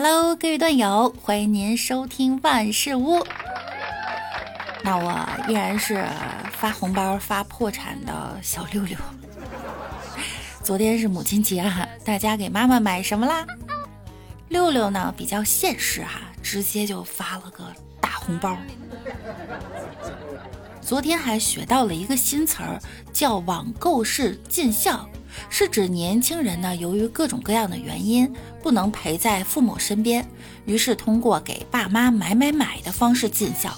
Hello，各位段友，欢迎您收听万事屋。那我依然是发红包发破产的小六六。昨天是母亲节哈，大家给妈妈买什么啦？六六呢比较现实哈，直接就发了个大红包。昨天还学到了一个新词儿，叫网购式尽孝，是指年轻人呢由于各种各样的原因不能陪在父母身边，于是通过给爸妈买买买的方式尽孝。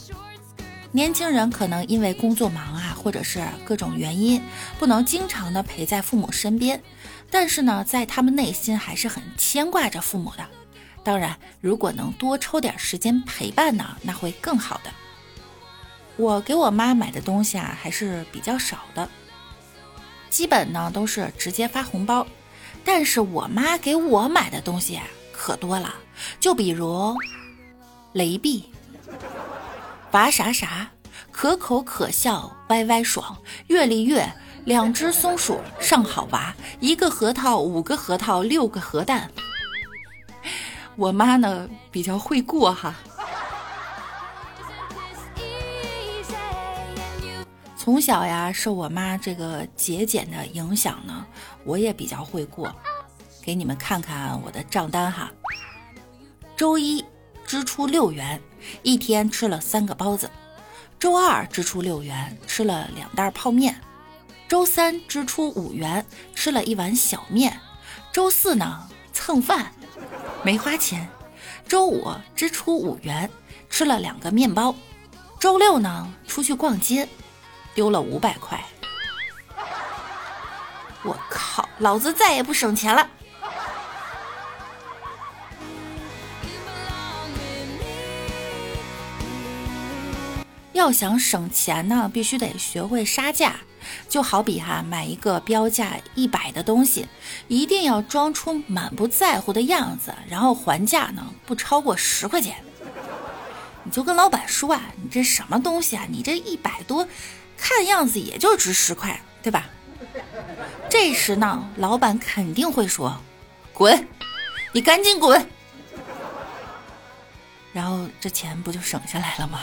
年轻人可能因为工作忙啊，或者是各种原因，不能经常的陪在父母身边，但是呢，在他们内心还是很牵挂着父母的。当然，如果能多抽点时间陪伴呢，那会更好的。我给我妈买的东西啊，还是比较少的，基本呢都是直接发红包。但是我妈给我买的东西可多了，就比如雷碧、娃啥啥、可口可笑、歪歪爽、月丽月、两只松鼠上好娃、一个核桃、五个核桃、六个核弹。我妈呢比较会过哈。从小呀，受我妈这个节俭的影响呢，我也比较会过。给你们看看我的账单哈。周一支出六元，一天吃了三个包子；周二支出六元，吃了两袋泡面；周三支出五元，吃了一碗小面；周四呢蹭饭，没花钱；周五支出五元，吃了两个面包；周六呢出去逛街。丢了五百块，我靠！老子再也不省钱了。要想省钱呢，必须得学会杀价。就好比哈，买一个标价一百的东西，一定要装出满不在乎的样子，然后还价呢，不超过十块钱。你就跟老板说啊，你这什么东西啊？你这一百多。看样子也就值十块，对吧？这时呢，老板肯定会说：“滚，你赶紧滚。”然后这钱不就省下来了吗？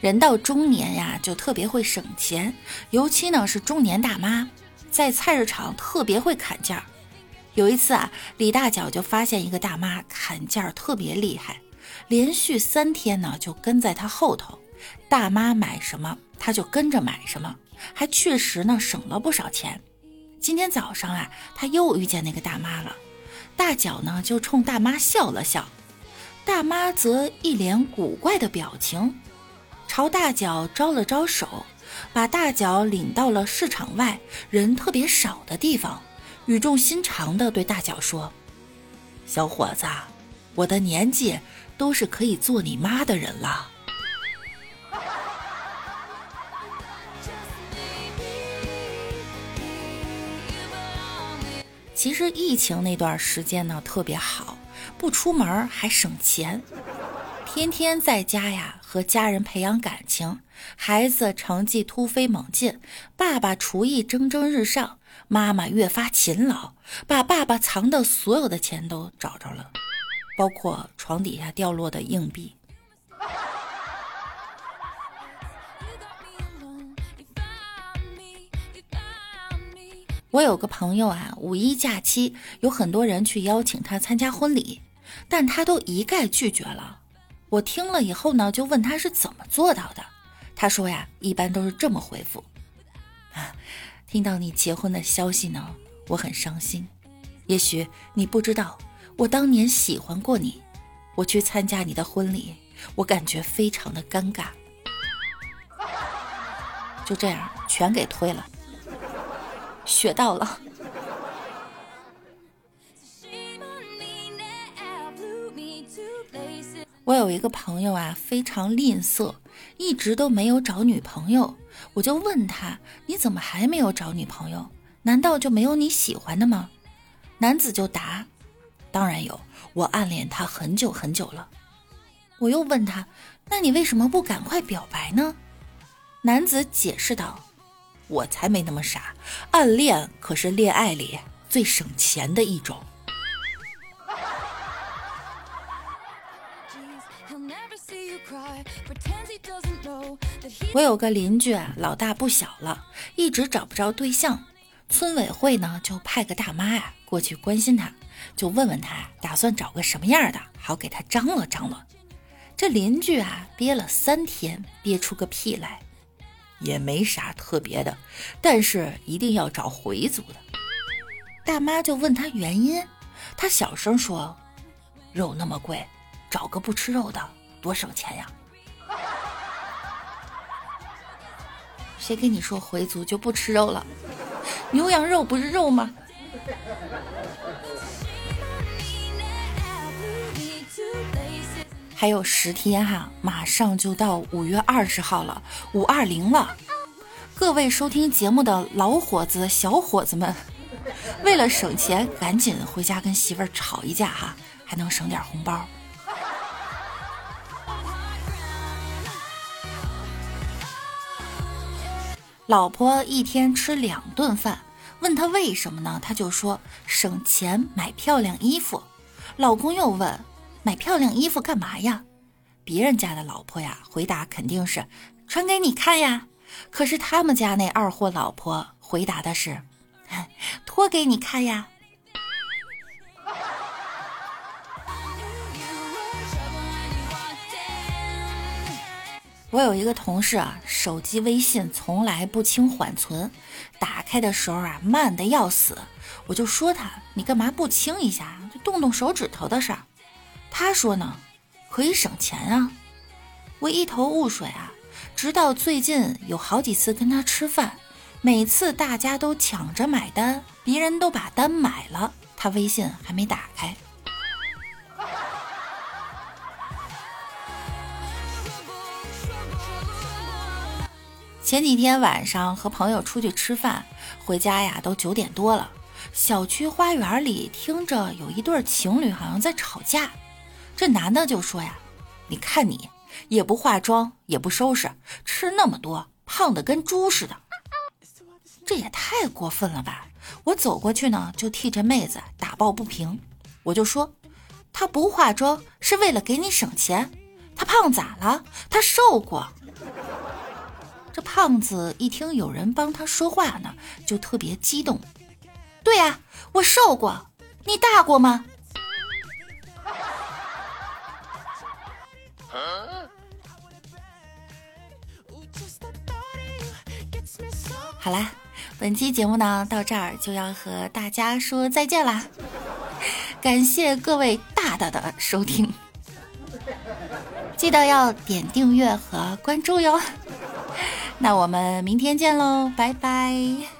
人到中年呀，就特别会省钱，尤其呢是中年大妈，在菜市场特别会砍价。有一次啊，李大脚就发现一个大妈砍价特别厉害，连续三天呢就跟在她后头，大妈买什么他就跟着买什么，还确实呢省了不少钱。今天早上啊，他又遇见那个大妈了，大脚呢就冲大妈笑了笑，大妈则一脸古怪的表情，朝大脚招了招手，把大脚领到了市场外人特别少的地方。语重心长地对大脚说：“小伙子，我的年纪都是可以做你妈的人了。”其实疫情那段时间呢特别好，不出门还省钱，天天在家呀和家人培养感情，孩子成绩突飞猛进，爸爸厨艺蒸蒸日上。妈妈越发勤劳，把爸爸藏的所有的钱都找着了，包括床底下掉落的硬币。我有个朋友啊，五一假期有很多人去邀请他参加婚礼，但他都一概拒绝了。我听了以后呢，就问他是怎么做到的。他说呀，一般都是这么回复啊。听到你结婚的消息呢，我很伤心。也许你不知道，我当年喜欢过你。我去参加你的婚礼，我感觉非常的尴尬。就这样，全给推了。学到了。我有一个朋友啊，非常吝啬，一直都没有找女朋友。我就问他：“你怎么还没有找女朋友？难道就没有你喜欢的吗？”男子就答：“当然有，我暗恋他很久很久了。”我又问他：“那你为什么不赶快表白呢？”男子解释道：“我才没那么傻，暗恋可是恋爱里最省钱的一种。我有个邻居啊，老大不小了，一直找不着对象。村委会呢就派个大妈呀过去关心他，就问问他打算找个什么样的，好给他张罗张罗。这邻居啊憋了三天，憋出个屁来，也没啥特别的，但是一定要找回族的。大妈就问他原因，他小声说：“肉那么贵，找个不吃肉的多省钱呀。”谁跟你说回族就不吃肉了？牛羊肉不是肉吗？还有十天哈，马上就到五月二十号了，五二零了。各位收听节目的老伙子、小伙子们，为了省钱，赶紧回家跟媳妇儿吵一架哈，还能省点红包。老婆一天吃两顿饭，问他为什么呢？他就说省钱买漂亮衣服。老公又问买漂亮衣服干嘛呀？别人家的老婆呀，回答肯定是穿给你看呀。可是他们家那二货老婆回答的是脱给你看呀。我有一个同事啊，手机微信从来不清缓存，打开的时候啊慢的要死。我就说他，你干嘛不清一下？就动动手指头的事儿。他说呢，可以省钱啊。我一头雾水啊，直到最近有好几次跟他吃饭，每次大家都抢着买单，别人都把单买了，他微信还没打开。前几天晚上和朋友出去吃饭，回家呀都九点多了。小区花园里听着有一对情侣好像在吵架，这男的就说呀：“你看你也不化妆也不收拾，吃那么多，胖的跟猪似的，这也太过分了吧！”我走过去呢，就替这妹子打抱不平，我就说：“她不化妆是为了给你省钱，她胖咋了？她瘦过。”这胖子一听有人帮他说话呢，就特别激动。对呀，我瘦过，你大过吗？好啦，本期节目呢到这儿就要和大家说再见啦，感谢各位大大的收听，记得要点订阅和关注哟。那我们明天见喽，拜拜。